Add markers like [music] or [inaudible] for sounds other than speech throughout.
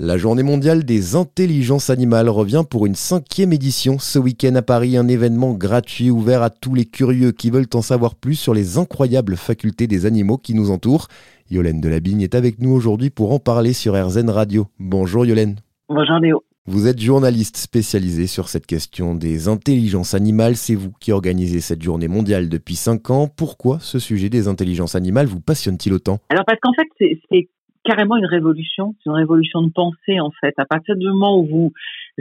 La journée mondiale des intelligences animales revient pour une cinquième édition ce week-end à Paris, un événement gratuit ouvert à tous les curieux qui veulent en savoir plus sur les incroyables facultés des animaux qui nous entourent. Yolène Delabigne est avec nous aujourd'hui pour en parler sur RZN Radio. Bonjour Yolène. Bonjour Léo. Vous êtes journaliste spécialisé sur cette question des intelligences animales. C'est vous qui organisez cette journée mondiale depuis 5 ans. Pourquoi ce sujet des intelligences animales vous passionne-t-il autant? Alors parce qu'en fait, c'est carrément une révolution, c'est une révolution de pensée en fait. À partir du moment où vous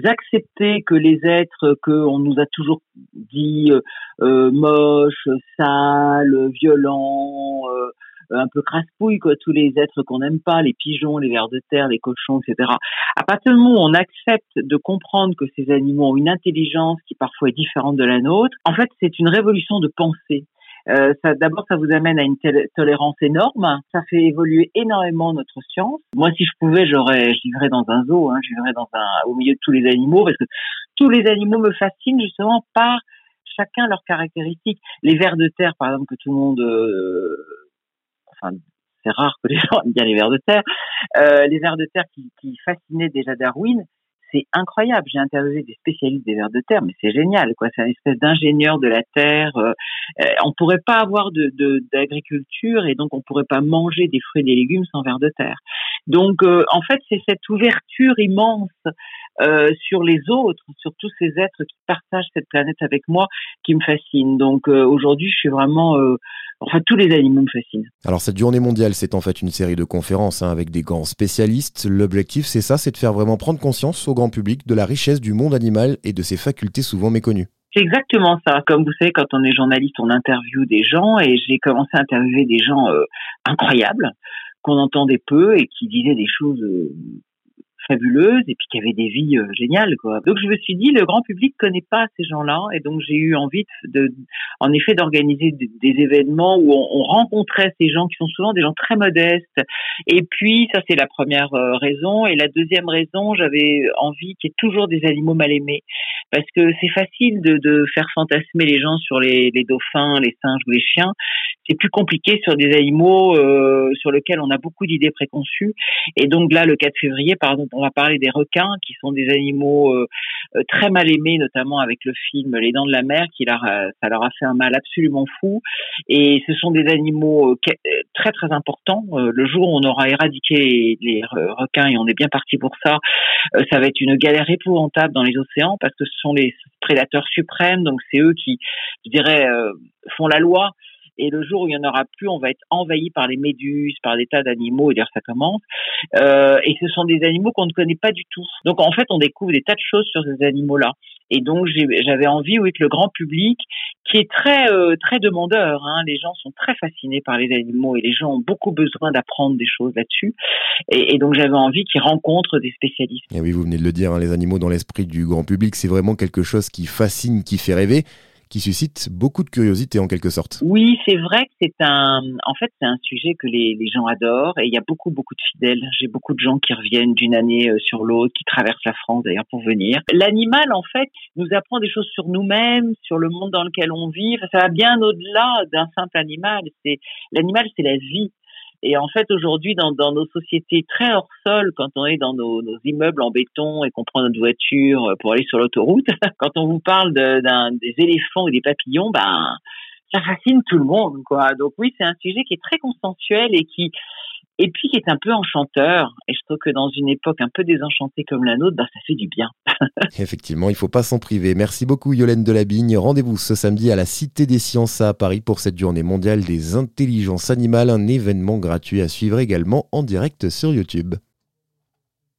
acceptez que les êtres que on nous a toujours dit euh, euh moches, sales, violents, euh, un peu crasse-pouille, quoi, tous les êtres qu'on n'aime pas, les pigeons, les vers de terre, les cochons, etc. À partir du moment où on accepte de comprendre que ces animaux ont une intelligence qui parfois est différente de la nôtre, en fait, c'est une révolution de pensée. Euh, ça, d'abord, ça vous amène à une tolérance énorme. Ça fait évoluer énormément notre science. Moi, si je pouvais, j'aurais, je vivrais dans un zoo. Hein, je vivrais dans un, au milieu de tous les animaux, parce que tous les animaux me fascinent justement par chacun leurs caractéristiques. Les vers de terre, par exemple, que tout le monde, euh, enfin, c'est rare que les gens aiment bien les vers de terre. Euh, les vers de terre qui, qui fascinaient déjà Darwin, c'est incroyable. J'ai interviewé des spécialistes des vers de terre, mais c'est génial, quoi. C'est un espèce d'ingénieur de la terre. Euh, euh, on pourrait pas avoir de d'agriculture et donc on pourrait pas manger des fruits et des légumes sans vers de terre. Donc, euh, en fait, c'est cette ouverture immense euh, sur les autres, sur tous ces êtres qui partagent cette planète avec moi, qui me fascine. Donc, aujourd'hui, je suis vraiment Enfin, tous les animaux me fascinent. Alors, cette journée mondiale, c'est en fait une série de conférences hein, avec des grands spécialistes. L'objectif, c'est ça, c'est de faire vraiment prendre conscience au grand public de la richesse du monde animal et de ses facultés souvent méconnues. C'est exactement ça. Comme vous savez, quand on est journaliste, on interviewe des gens et j'ai commencé à interviewer des gens euh, incroyables qu'on entendait peu et qui disaient des choses euh, fabuleuses et puis qui avaient des vies euh, géniales quoi. Donc je me suis dit le grand public connaît pas ces gens-là et donc j'ai eu envie de, en effet d'organiser des, événements où on, rencontrait ces gens qui sont souvent des gens très modestes. Et puis ça c'est la première euh, raison. Et la deuxième raison j'avais envie qu'il y ait toujours des animaux mal aimés. Parce que c'est facile de, de, faire fantasmer les gens sur les, les dauphins, les singes ou les chiens c'est plus compliqué sur des animaux euh, sur lesquels on a beaucoup d'idées préconçues. Et donc là, le 4 février, par exemple, on va parler des requins, qui sont des animaux euh, euh, très mal aimés, notamment avec le film Les Dents de la Mer, qui leur ça leur a fait un mal absolument fou. Et ce sont des animaux très très importants. le jour où on aura éradiqué les requins, et on est bien parti pour ça, ça va être une galère épouvantable dans les océans, parce que ce sont les prédateurs suprêmes, donc c'est eux qui, je dirais, font la loi. Et le jour où il y en aura plus, on va être envahi par les méduses, par des tas d'animaux. Et d'ailleurs, ça commence. Euh, et ce sont des animaux qu'on ne connaît pas du tout. Donc, en fait, on découvre des tas de choses sur ces animaux-là. Et donc, j'avais envie, oui, que le grand public, qui est très euh, très demandeur, hein, les gens sont très fascinés par les animaux et les gens ont beaucoup besoin d'apprendre des choses là-dessus. Et, donc, j'avais envie qu'ils rencontrent des spécialistes. Oui, vous venez de le dire, hein, les animaux dans l'esprit du grand public, c'est vraiment quelque chose qui fascine, qui fait rêver qui suscite beaucoup de curiosité en quelque sorte. Oui, c'est vrai que c'est un, en fait, c'est un sujet que les, gens adorent et il y a beaucoup, beaucoup de fidèles. J'ai beaucoup de gens qui reviennent d'une année euh, sur l'autre, qui traversent la France d'ailleurs pour venir. L'animal, en fait, nous apprend des choses sur nous-mêmes, sur le monde dans lequel on vit. ça va bien au-delà d'un simple animal. C'est l'animal, c'est la vie. Et en fait, aujourd'hui, dans, dans, nos sociétés très hors sol, quand on est dans nos, nos immeubles en béton et qu'on prend notre voiture pour aller sur l'autoroute, [laughs] quand on vous parle de, des éléphants ou des papillons, ben ça fascine tout le monde, quoi. Donc oui, c'est un sujet qui est très consensuel et qui et puis qui est un peu enchanteur. Et je trouve que dans une époque un peu désenchantée comme la nôtre, bah, ça fait du bien. [laughs] Effectivement, il ne faut pas s'en priver. Merci beaucoup Yolène Delabigne. Rendez-vous ce samedi à la Cité des Sciences à Paris pour cette journée mondiale des intelligences animales, un événement gratuit à suivre également en direct sur YouTube.